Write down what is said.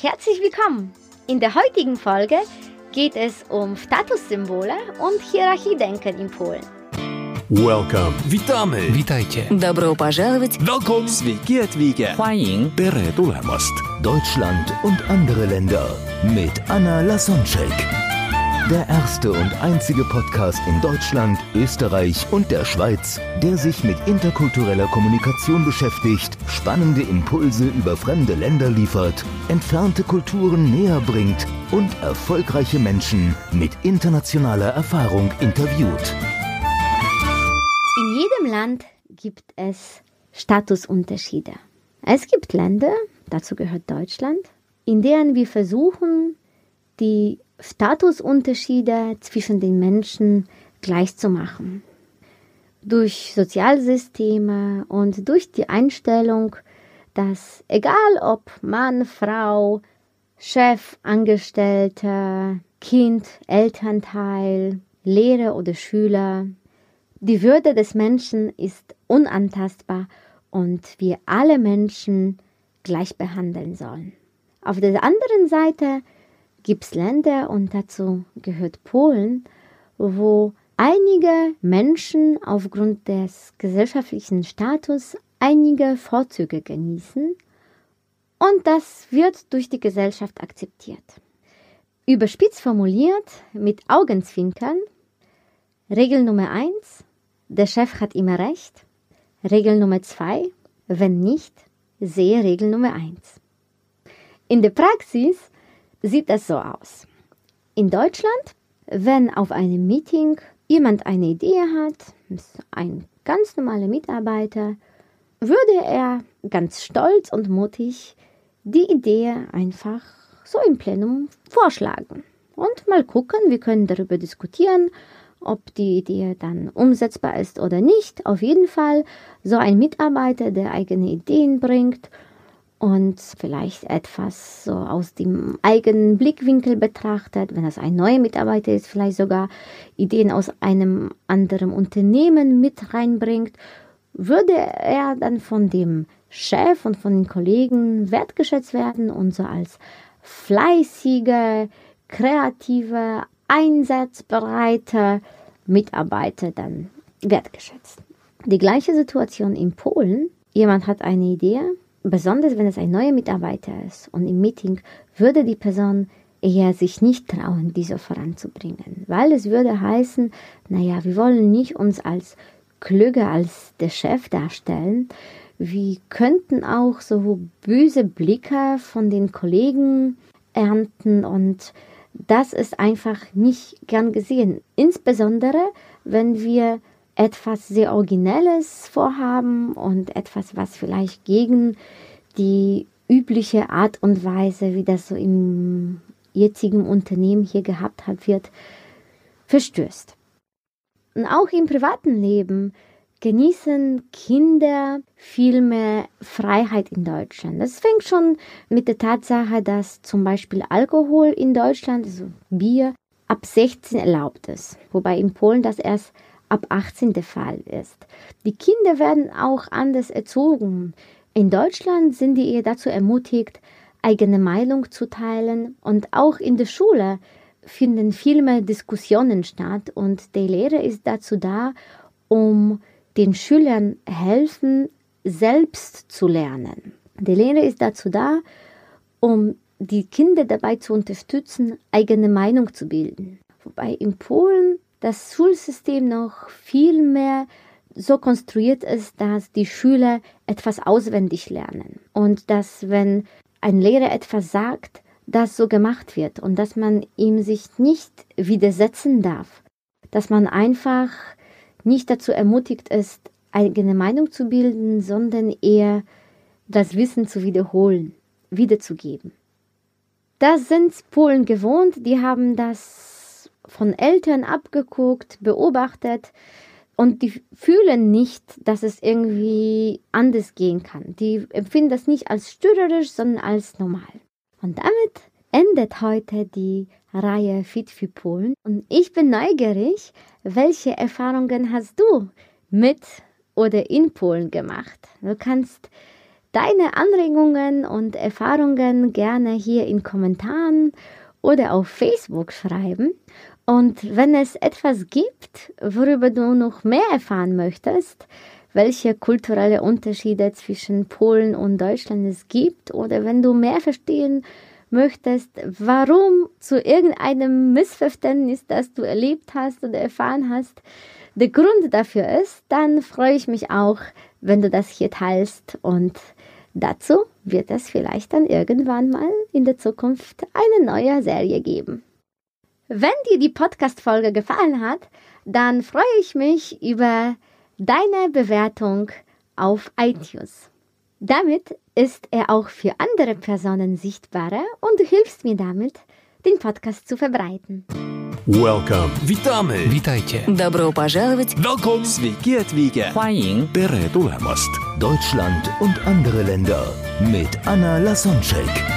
Herzlich willkommen! In der heutigen Folge geht es um Statussymbole und Hierarchiedenken in Polen. Welcome. Witamy. Witajcie. Добро пожаловать! Welcome. Sveiki atvykę. 欢迎 Tere tulemast. Deutschland und andere Länder mit Anna Lasonczek. Der erste und einzige Podcast in Deutschland, Österreich und der Schweiz, der sich mit interkultureller Kommunikation beschäftigt, spannende Impulse über fremde Länder liefert, entfernte Kulturen näher bringt und erfolgreiche Menschen mit internationaler Erfahrung interviewt. In jedem Land gibt es Statusunterschiede. Es gibt Länder, dazu gehört Deutschland, in denen wir versuchen, die Statusunterschiede zwischen den Menschen gleichzumachen. Durch Sozialsysteme und durch die Einstellung, dass egal ob Mann, Frau, Chef, Angestellter, Kind, Elternteil, Lehrer oder Schüler, die Würde des Menschen ist unantastbar und wir alle Menschen gleich behandeln sollen. Auf der anderen Seite gibt es Länder, und dazu gehört Polen, wo einige Menschen aufgrund des gesellschaftlichen Status einige Vorzüge genießen und das wird durch die Gesellschaft akzeptiert. Überspitzt formuliert mit Augenzwinkern, Regel Nummer eins: der Chef hat immer recht. Regel Nummer zwei: wenn nicht, sehe Regel Nummer eins. In der Praxis sieht das so aus. In Deutschland, wenn auf einem Meeting jemand eine Idee hat, ein ganz normaler Mitarbeiter, würde er ganz stolz und mutig die Idee einfach so im Plenum vorschlagen. Und mal gucken, wir können darüber diskutieren, ob die Idee dann umsetzbar ist oder nicht. Auf jeden Fall so ein Mitarbeiter, der eigene Ideen bringt und vielleicht etwas so aus dem eigenen Blickwinkel betrachtet, wenn es ein neuer Mitarbeiter ist, vielleicht sogar Ideen aus einem anderen Unternehmen mit reinbringt, würde er dann von dem Chef und von den Kollegen wertgeschätzt werden und so als fleißige, kreative, einsatzbereite Mitarbeiter dann wertgeschätzt. Die gleiche Situation in Polen. Jemand hat eine Idee, besonders wenn es ein neuer Mitarbeiter ist und im Meeting würde die Person eher sich nicht trauen, diese voranzubringen, weil es würde heißen, naja, wir wollen nicht uns als klüger als der Chef darstellen, wir könnten auch so böse Blicke von den Kollegen ernten und das ist einfach nicht gern gesehen. Insbesondere, wenn wir etwas sehr Originelles vorhaben und etwas, was vielleicht gegen die übliche Art und Weise, wie das so im jetzigen Unternehmen hier gehabt wird, verstößt. Und auch im privaten Leben genießen Kinder viel mehr Freiheit in Deutschland. Das fängt schon mit der Tatsache, dass zum Beispiel Alkohol in Deutschland, also Bier, ab 16 erlaubt ist, wobei in Polen das erst ab 18 der Fall ist. Die Kinder werden auch anders erzogen. In Deutschland sind die eher dazu ermutigt, eigene Meinung zu teilen und auch in der Schule finden viel mehr Diskussionen statt und der Lehrer ist dazu da, um den Schülern helfen, selbst zu lernen. Der Lehrer ist dazu da, um die Kinder dabei zu unterstützen, eigene Meinung zu bilden. Wobei in Polen das Schulsystem noch viel mehr so konstruiert ist, dass die Schüler etwas auswendig lernen und dass wenn ein Lehrer etwas sagt, das so gemacht wird und dass man ihm sich nicht widersetzen darf, dass man einfach nicht dazu ermutigt ist, eigene Meinung zu bilden, sondern eher das Wissen zu wiederholen, wiederzugeben. Das sind Polen gewohnt, die haben das von Eltern abgeguckt, beobachtet und die fühlen nicht, dass es irgendwie anders gehen kann. Die empfinden das nicht als störerisch, sondern als normal. Und damit endet heute die Reihe Fit für Polen und ich bin neugierig, welche Erfahrungen hast du mit oder in Polen gemacht? Du kannst deine Anregungen und Erfahrungen gerne hier in Kommentaren oder auf Facebook schreiben. Und wenn es etwas gibt, worüber du noch mehr erfahren möchtest, welche kulturelle Unterschiede zwischen Polen und Deutschland es gibt, oder wenn du mehr verstehen möchtest, warum zu irgendeinem Missverständnis, das du erlebt hast oder erfahren hast, der Grund dafür ist, dann freue ich mich auch, wenn du das hier teilst und dazu wird es vielleicht dann irgendwann mal in der Zukunft eine neue Serie geben. Wenn dir die Podcast-Folge gefallen hat, dann freue ich mich über deine Bewertung auf iTunes. Damit ist er auch für andere Personen sichtbarer und du hilfst mir damit, den Podcast zu verbreiten. Welcome. Witamy. Witajcie. Добро пожаловать! Welcome. Sveiki atvykę. 欢迎 Tere tulemast. Deutschland und andere Länder mit Anna Lasonczek.